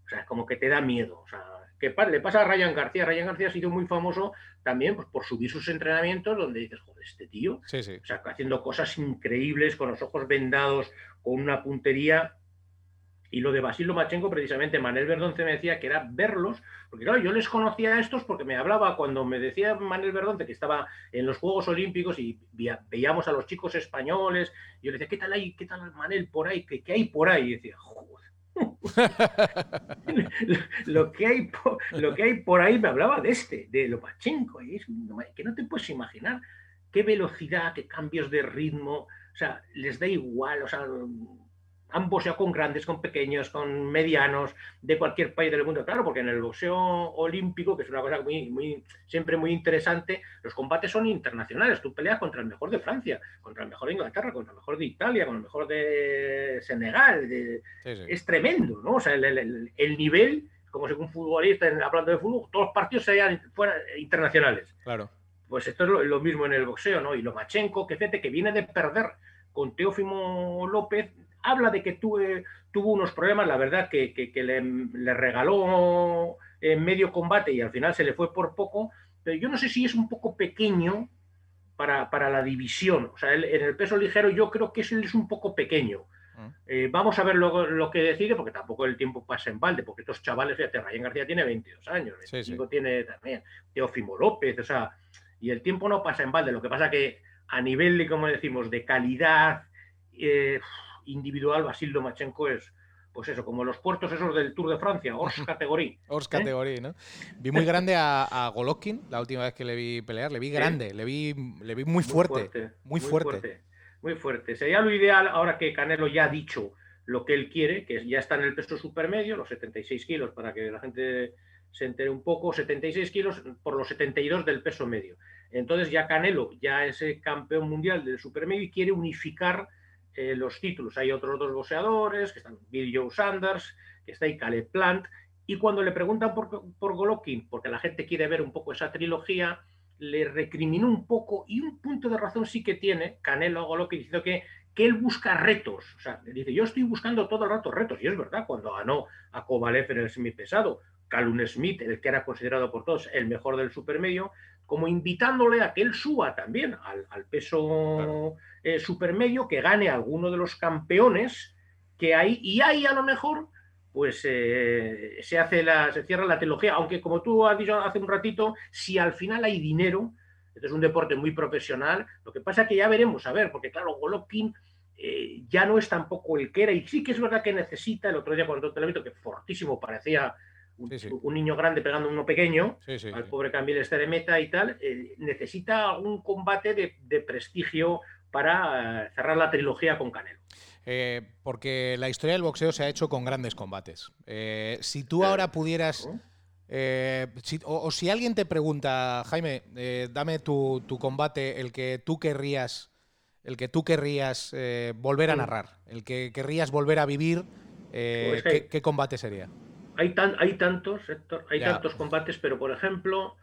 o sea, como que te da miedo, o sea, que le pasa a Ryan García. Ryan García ha sido muy famoso también pues, por subir sus entrenamientos donde dices, joder, este tío Sí, sí. o sea, haciendo cosas increíbles, con los ojos vendados, con una puntería. Y lo de Basil Lomachenko, precisamente, Manuel Verdonce me decía que era verlos, porque claro, yo les conocía a estos porque me hablaba cuando me decía Manuel Verdonce que estaba en los Juegos Olímpicos y veíamos a los chicos españoles, y yo le decía, ¿qué tal hay, qué tal Manel por ahí? ¿Qué, qué hay por ahí? Y decía, joder. Lo, que hay por, lo que hay por ahí me hablaba de este, de Lomachenko, y es que no te puedes imaginar. Qué velocidad, qué cambios de ritmo, o sea, les da igual, o sea, ambos ya con grandes, con pequeños, con medianos, de cualquier país del mundo, claro, porque en el boxeo olímpico, que es una cosa muy, muy, siempre muy interesante, los combates son internacionales, tú peleas contra el mejor de Francia, contra el mejor de Inglaterra, contra el mejor de Italia, con el mejor de Senegal, de, Sí, sí. es tremendo, ¿no? O sea, el, el- el nivel, como si un futbolista, hablando de fútbol, todos los partidos sean fuera, internacionales. Claro. Pues esto es lo, lo mismo en el boxeo, ¿no? Y Lomachenko, que fíjate que viene de perder con Teófimo López, habla de que tuve, tuvo unos problemas, la verdad, que, que- que le, le regaló en medio combate y al final se le fue por poco, pero yo no sé si es un poco pequeño para, para la división. O sea, él- en el peso ligero yo creo que es, él es un poco pequeño. Mm. Eh, vamos a ver luego lo que decide, porque tampoco el tiempo pasa en balde, porque estos chavales, fíjate, Ryan García tiene 22 años, Sí, sí. 25 tiene también, Teófimo López, o sea, y el tiempo no pasa en balde, lo que pasa que a nivel de, como decimos, de calidad eh, individual, Basil Lomachenko es, pues eso, como los puertos esos del Tour de Francia, Ors categoría. Ors ¿Eh? categoría, ¿no? Vi muy grande a, a Golovkin la última vez que le vi pelear. Le vi grande, le vi, le vi muy fuerte. Muy fuerte. Muy fuerte. Sería lo ideal ahora que Canelo ya ha dicho lo que él quiere, que ya está en el peso supermedio, los 76 kilos, para que la gente se entere un poco, 76 kilos por los 72 del peso medio. Entonces ya Canelo ya es el campeón mundial del supermedio y quiere unificar eh, los títulos. Hay otros dos boxeadores, que están Bill Joe Sanders, que está ahí Caleb Plant, y cuando le preguntan por, por Golovkin, porque la gente quiere ver un poco esa trilogía, le recriminó un poco, y un punto de razón sí que tiene Canelo a Golovkin, diciendo que, que él busca retos. O sea, le dice, yo estoy buscando todo el rato retos, y es verdad, cuando ganó a Kovalev en el semipesado, Calum Smith, el que era considerado por todos el mejor del supermedio, como invitándole a que él suba también al, peso. Eh, supermedio, que gane alguno de los campeones que hay, y ahí a lo mejor pues eh, se hace la, se cierra la trilogía, aunque como tú has dicho hace un ratito, si al final hay dinero, este es un deporte muy profesional, lo que pasa que ya veremos, a ver, porque claro, Golovkin eh, ya no es tampoco el que era, y sí que es verdad que necesita, el otro día cuando te lo he visto, que fortísimo parecía un, Sí, sí. un niño grande pegando a uno pequeño, Sí, al pobre Camille este de meta y tal, eh, necesita un combate de, de prestigio para eh, cerrar la trilogía con Canelo. Eh, porque la historia del boxeo se ha hecho con grandes combates. Eh, si tú ahora pudieras. eh, si- o, o si alguien te pregunta, Jaime, dame tu, tu combate, el que tú querrías. El que tú querrías volver a narrar, el que querrías volver a vivir, Pues ¿qué, qué combate sería? Hay, tan, hay tantos, Héctor, hay Ya. tantos combates, pero por ejemplo,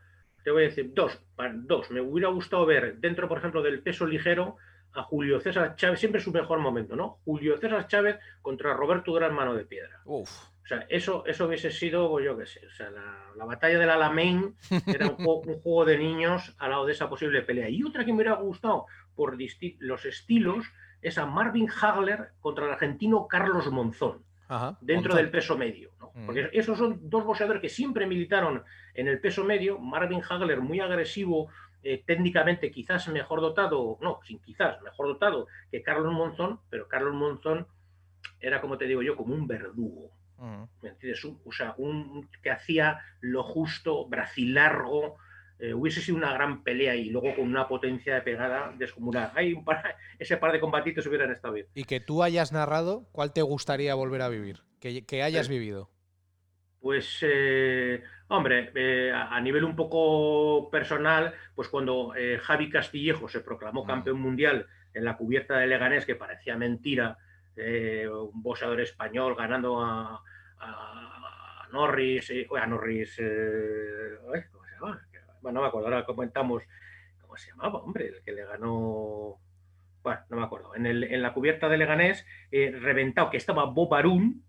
te voy a decir dos, dos. Me hubiera gustado ver dentro, por ejemplo, del peso ligero a Julio César Chávez, siempre su mejor momento, ¿no? Julio César Chávez contra Roberto Durán Mano de Piedra. Uf, O sea, eso, eso hubiese sido, pues yo qué sé, o sea, la, la batalla del Alamein era un juego, un juego de niños al lado de esa posible pelea. Y otra que me hubiera gustado por los estilos es a Marvin Hagler contra el argentino Carlos Monzón ajá. dentro Monzón. del peso medio. ¿no? Mm. Porque esos son dos boxeadores que siempre militaron en el peso medio. Marvin Hagler, muy agresivo, eh, técnicamente quizás mejor dotado, no, sin quizás, mejor dotado que Carlos Monzón, pero Carlos Monzón era, como te digo yo, como un verdugo. Ujú. ¿me entiendes? Un- o sea, un que hacía lo justo, bracilargo, eh, hubiese sido una gran pelea y luego con una potencia de pegada descomunal. Hay un par- ese par de combatitos hubieran estado bien. Y que tú hayas narrado, ¿cuál te gustaría volver a vivir? Que, que hayas Sí. vivido. Pues, eh, hombre, eh, a nivel un poco personal, pues cuando eh, Javi Castillejo se proclamó campeón mundial en la cubierta de Leganés, que parecía mentira, eh, un boxeador español ganando a, a- a Norris, eh, a Norris, ¿cómo se llama? Bueno, no me acuerdo, ahora comentamos, ¿cómo se llamaba, hombre? El que le ganó, bueno, no me acuerdo, en, el- en la cubierta de Leganés, reventado, que estaba Bob Arum,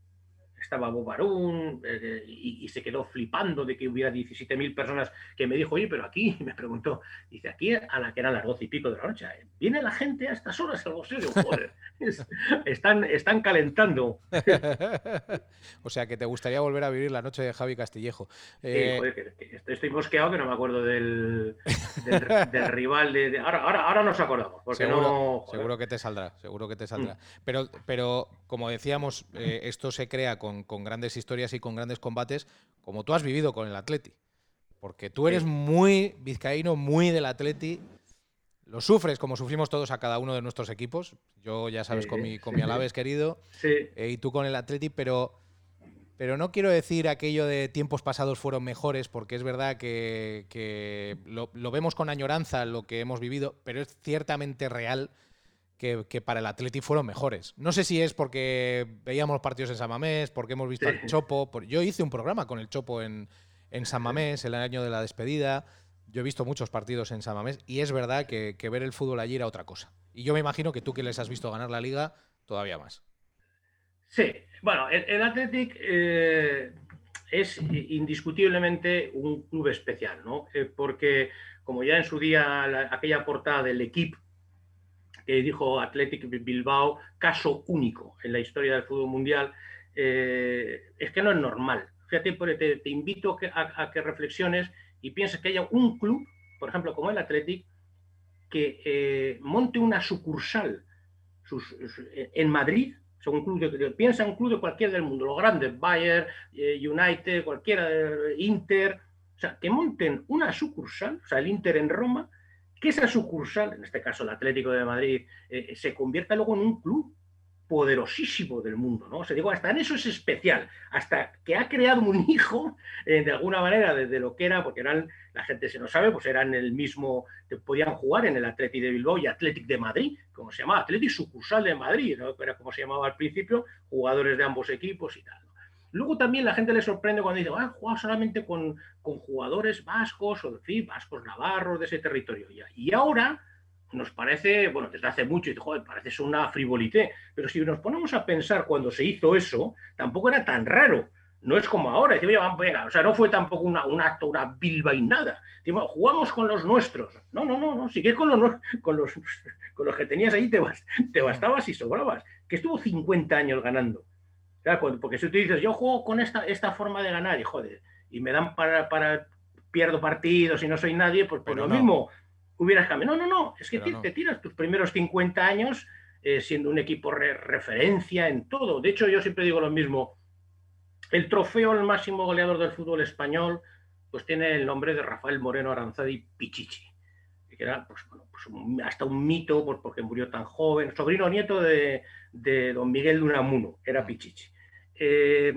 estaba Bobarún eh, y, y, se quedó flipando de que hubiera 17.000 personas que me dijo, oye, pero aquí, me preguntó, dice, aquí a la que eran las doce y pico de la noche, ¿viene la gente a estas horas al boxeo? Joder, están, están calentando. o sea, que te gustaría volver a vivir la noche de Javi Castillejo. Eh... Sí, joder, que, que estoy mosqueado que no me acuerdo del, del, del rival. De, de, ahora, ahora, ahora nos acordamos. Porque seguro, no, seguro que te saldrá, seguro que te saldrá. Mm. Pero, pero, como decíamos, eh, esto se crea con con, con, grandes historias y con grandes combates, como tú has vivido con el Atleti. Porque tú eres muy vizcaíno, muy del Atleti. Lo sufres como sufrimos todos a cada uno de nuestros equipos. Yo, ya sabes, con mi, con mi Alaves querido. Sí. Eh, y tú con el Atleti, pero, pero no quiero decir aquello de tiempos pasados fueron mejores, porque es verdad que, que lo, lo, vemos con añoranza lo que hemos vivido, pero es ciertamente real que, que, para el Atleti fueron mejores. No sé si es porque veíamos los partidos en San Mamés, porque hemos visto sí. al Chopo. Por... Yo hice un programa con el Chopo en, en, San Mamés, el año de la despedida. Yo he visto muchos partidos en San Mamés y es verdad que, que, ver el fútbol allí era otra cosa. Y yo me imagino que tú que les has visto ganar la liga, todavía más. Sí, bueno, el, el Athletic eh, es indiscutiblemente un club especial, ¿no? Eh, porque como ya en su día la, aquella portada del equipo dijo Athletic Bilbao, caso único en la historia del fútbol mundial, eh, es que no es normal. Fíjate, te, invito a, que reflexiones y pienses que haya un club, por ejemplo, como el Athletic, que eh, monte una sucursal en Madrid, un club de, piensa en un club de cualquiera del mundo, los grandes, Bayern, eh, United, cualquiera, Inter, o sea, que monten una sucursal, o sea, el Inter en Roma, que esa sucursal, en este caso el Atlético de Madrid, eh, se convierta luego en un club poderosísimo del mundo, ¿no? O sea, digo, hasta en eso es especial, hasta que ha creado un hijo, eh, de alguna manera, desde de lo que era, porque eran, la gente se no sabe, pues eran el mismo, podían jugar en el Atlético de Bilbao y Atlético de Madrid, como se llamaba, Atlético sucursal de Madrid, ¿no? Era como se llamaba al principio, jugadores de ambos equipos y tal. Luego también la gente le sorprende cuando dice, ah, jugado solamente con, con, jugadores vascos o, en fin, vascos navarros de ese territorio. Y ahora nos parece, bueno, desde hace mucho, y joder, parece una frivolité, pero si nos ponemos a pensar cuando se hizo eso, tampoco era tan raro. No es como ahora, decimos, venga, o sea, no fue tampoco una, un acto, una bilbainada. Decimos, jugamos con los nuestros. No, no, no, no, sigue con los, con los, con los que tenías ahí, te, te bastabas y sobrabas. Que estuvo 50 años ganando. Claro, porque si tú dices, yo juego con esta, esta forma de ganar y joder, y me dan para, para pierdo partidos y no soy nadie, pues, pues lo no. mismo hubieras cambiado. No, no, no, es que te, no. te, tiras tus primeros 50 años eh, siendo un equipo re referencia en todo. De hecho, yo siempre digo lo mismo, el trofeo al máximo goleador del fútbol español pues tiene el nombre de Rafael Moreno Aranzadi Pichichi, que era pues, bueno, pues hasta un mito pues, porque murió tan joven, sobrino nieto de, de don Miguel de Unamuno, era Pichichi. Eh,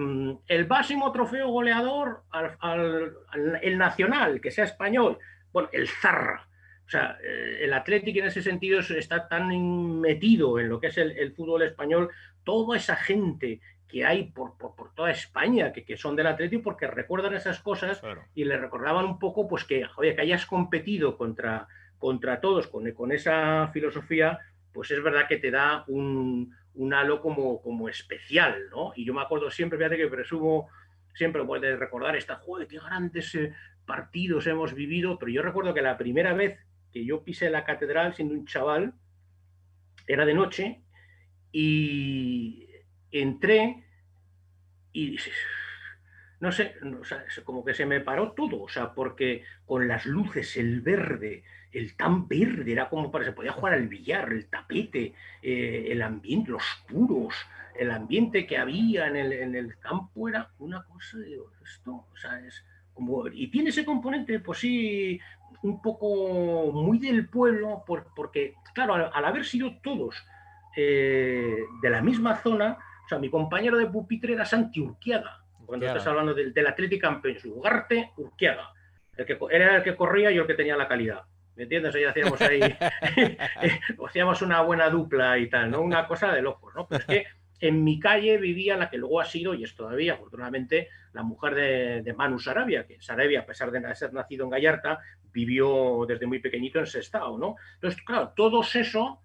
el máximo trofeo goleador al, al, al, el nacional, que sea español, bueno, el Zarra. O sea, eh, el Atlético en ese sentido está tan metido en lo que es el, el fútbol español, toda esa gente que hay por, por, por toda España, que, que, son del Atlético, porque recuerdan esas cosas claro. y le recordaban un poco pues que, joder, que hayas competido contra, contra todos con, con esa filosofía, pues es verdad que te da un, un halo como, como especial, ¿no? Y yo me acuerdo siempre, fíjate que presumo siempre puede recordar esta, joder, qué grandes eh, partidos hemos vivido, pero yo recuerdo que la primera vez que yo pisé la catedral siendo un chaval, era de noche, y entré y no sé, como que se me paró todo, o sea, porque con las luces, el verde, el tan verde, era como para se podía jugar al billar, el tapete, eh, el ambiente, los puros, el ambiente que había en el, en el campo era una cosa de esto, o sea, es como, y tiene ese componente, pues sí, un poco muy del pueblo, por, porque, claro, al, al, haber sido todos eh, de la misma zona, o sea, mi compañero de pupitre era Santi Urquiaga, cuando estás hablando del, del Atlético Campeón, Ugarte, Urquiaga. El que, era el que corría y yo el que tenía la calidad. ¿Me entiendes? Ahí hacíamos ahí, hacíamos una buena dupla y tal, ¿no? Una cosa de locos, ¿no? Pero es que en mi calle vivía la que luego ha sido, y es todavía, afortunadamente, la mujer de, de Manu Sarabia, que Sarabia, a pesar de ser nacido en Gallarta, vivió desde muy pequeñito en Sestao, ¿no? Entonces, claro, todos eso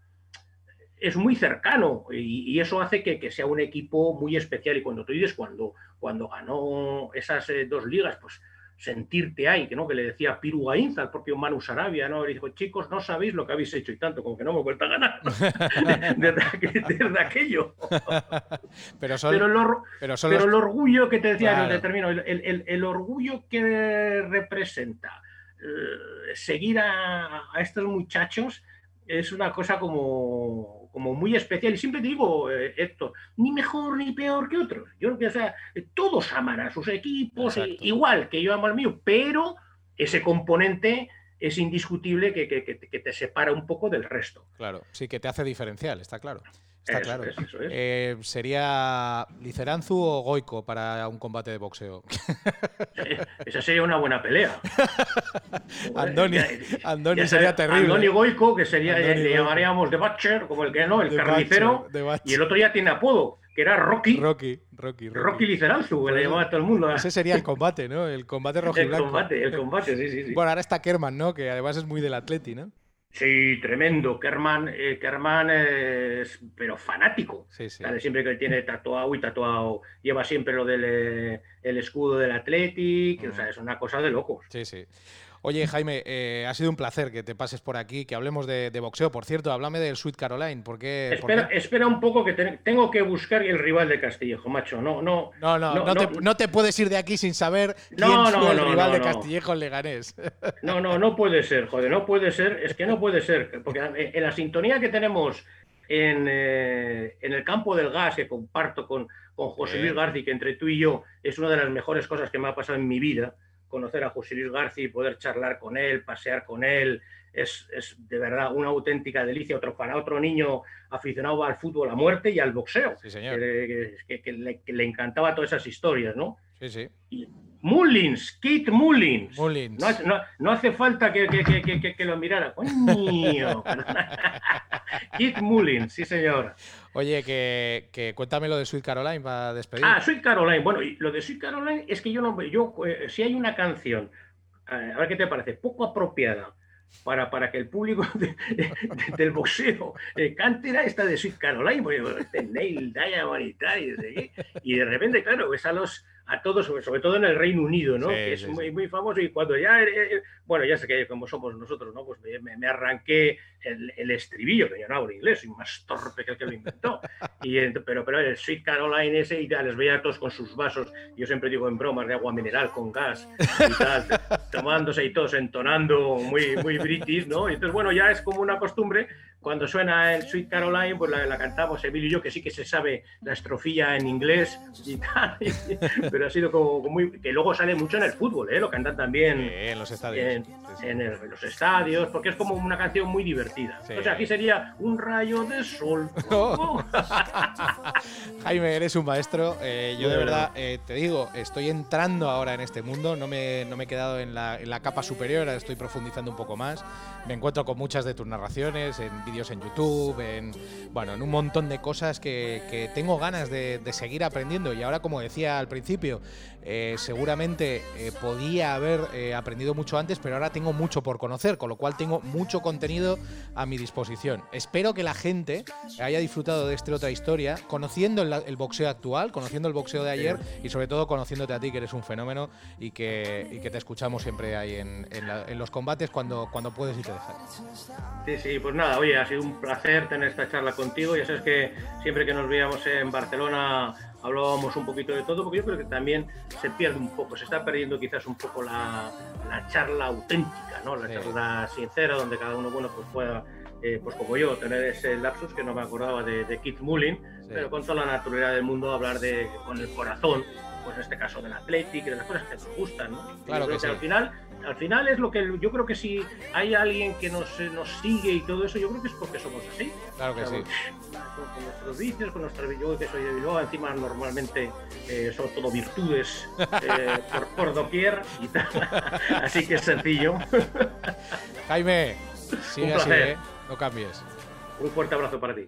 es muy cercano y, y eso hace que, que, sea un equipo muy especial. Y cuando tú dices, cuando, cuando ganó esas eh, dos ligas, pues sentirte ahí, que no que le decía Piru Gainza, al propio Manu Sarabia, ¿no? Y dijo, chicos, no sabéis lo que habéis hecho y tanto, como que no me he vuelto a ganar desde, desde, aquello. pero, son, pero, el, pero, son pero los... el orgullo que te decía, Claro. no, termino, el, el- el orgullo que representa eh, seguir a, a estos muchachos es una cosa como, como muy especial. Y siempre te digo, eh, Héctor, ni mejor ni peor que otros. Yo creo que o sea, todos aman a sus equipos, Exacto. eh, igual que yo amo al mío, pero ese componente es indiscutible que- que- que te separa un poco del resto. Claro, sí, que te hace diferencial, está claro. Está Eso claro. es, eso es. Eh, ¿Sería Liceranzu o Goico para un combate de boxeo? Eh, Esa sería una buena pelea. Andoni, Ya- Andoni ya sería terrible. Andoni Goico, que sería, Andoni le llamaríamos The Butcher, como el que no, el De carnicero. Butcher. Y el otro ya tiene apodo, que era Rocky, Rocky, Rocky, Rocky, Rocky. Liceranzu, que le Pues llamaba a todo el mundo. Ese sería el combate, ¿no? El combate y el combate, el combate, sí, sí, sí. Bueno, ahora está Kerman, ¿no? Que además es muy del Atleti, ¿no? Sí, tremendo. Kerman, eh, Kerman es, pero fanático. Sí, sí. Siempre que tiene tatuado y tatuado, lleva siempre lo del eh, el escudo del Athletic, o sea, es una cosa de locos. Sí, sí. Oye, Jaime, eh, ha sido un placer que te pases por aquí, que hablemos de, de boxeo. Por cierto, háblame del Sweet Caroline. ¿Por qué? por Espera, espera un poco que te- tengo que buscar el rival de Castillejo, macho. No, no. No, no, no, te, no te puedes ir de aquí sin saber quién fue el rival de. Castillejo en Leganés. No, no, no puede ser, joder, no puede ser, es que no puede ser, porque en la sintonía que tenemos en, eh, en el campo del gas que comparto con, con José. Luis García, que entre tú y yo es una de las mejores cosas que me ha pasado en mi vida, conocer a José Luis García y poder charlar con él, pasear con él, es, es de verdad una auténtica delicia, otro, para otro niño aficionado al fútbol a muerte y al boxeo, Sí, señor. que, que- que le, que le encantaba todas esas historias, ¿no? Sí, sí. Y Mullins, Kit Mullins. Mullins. No, hace- no- no hace falta que, que- que- que- que- que lo mirara. Coño. Kit Mullins, sí señor. Oye, que, que cuéntame lo de Sweet Caroline para despedir. Ah, Sweet Caroline. Bueno, y lo de Sweet Caroline es que yo no, yo eh, si hay una canción, eh, a ver qué te parece, poco apropiada para, para que el público de- de- del boxeo eh, cante esta de Sweet Caroline, porque bueno, este Neil Diamond y tal, y, qué. y de repente, claro, ves a los a todos, sobre, sobre todo en el Reino Unido, ¿no? Sí, que es sí, muy, muy famoso y cuando ya, eh, eh, bueno, ya sé que como somos nosotros, ¿no? Pues me, me- arranqué el, el estribillo, que yo no hablo inglés, soy más torpe que el que lo inventó. Y, pero, pero el Sweet Caroline ese y ya les veía a todos con sus vasos, yo siempre digo en bromas de agua mineral con gas y tal, tomándose y todos entonando muy, muy british, ¿no? Y entonces, bueno, ya es como una costumbre, cuando suena el Sweet Caroline, pues la, la cantamos Emilio y yo, que sí que se sabe la estrofilla en inglés y tal, pero ha sido como muy... que luego sale mucho en el fútbol, ¿eh? Lo cantan también Eh, en los estadios. en, Sí, sí. en el- los estadios, porque es como una canción muy divertida. Sí. O sea, aquí sería un rayo de sol. Oh. Jaime, eres un maestro. Eh, yo de verdad eh, te digo, estoy entrando ahora en este mundo. No me, no me he quedado en la, en la capa superior, estoy profundizando un poco más. Me encuentro con muchas de tus narraciones, en vídeos en YouTube, en bueno, en un montón de cosas que, que tengo ganas de, de seguir aprendiendo. Y ahora, como decía al principio, eh, seguramente eh, podía haber eh, aprendido mucho antes, pero ahora tengo mucho por conocer, con lo cual tengo mucho contenido a mi disposición. Espero que la gente haya disfrutado de esta otra historia, conociendo el, el boxeo actual, conociendo el boxeo de ayer y sobre todo conociéndote a ti, que eres un fenómeno y que, y que te escuchamos siempre ahí en, en la- en los combates cuando, cuando puedes y te dejas. Sí, sí, pues nada, oye, ha sido un placer tener esta charla contigo. Ya sabes que siempre que nos veíamos en Barcelona hablábamos un poquito de todo, porque yo creo que también se pierde un poco, se está perdiendo quizás un poco la, la charla auténtica, ¿no? La Sí. charla sincera, donde cada uno, bueno, pues pueda, eh, pues como yo, tener ese lapsus que no me acordaba de, de Keith Mullin, Sí. pero con toda la naturalidad del mundo hablar de con el corazón, pues en este caso del Athletic, de las cosas que nos gustan, ¿no? Claro creo que sí. al final, al final es lo que yo creo que si hay alguien que nos, eh, nos sigue y todo eso, yo creo que es porque somos así. Claro que O sea, sí. Con, con nuestros vicios, con nuestras yo que soy de Bilbao, encima normalmente eh, son todo virtudes eh, por, por doquier y tal. Así que es sencillo. Jaime, sigue así. ¿eh? No cambies. Un fuerte abrazo para ti.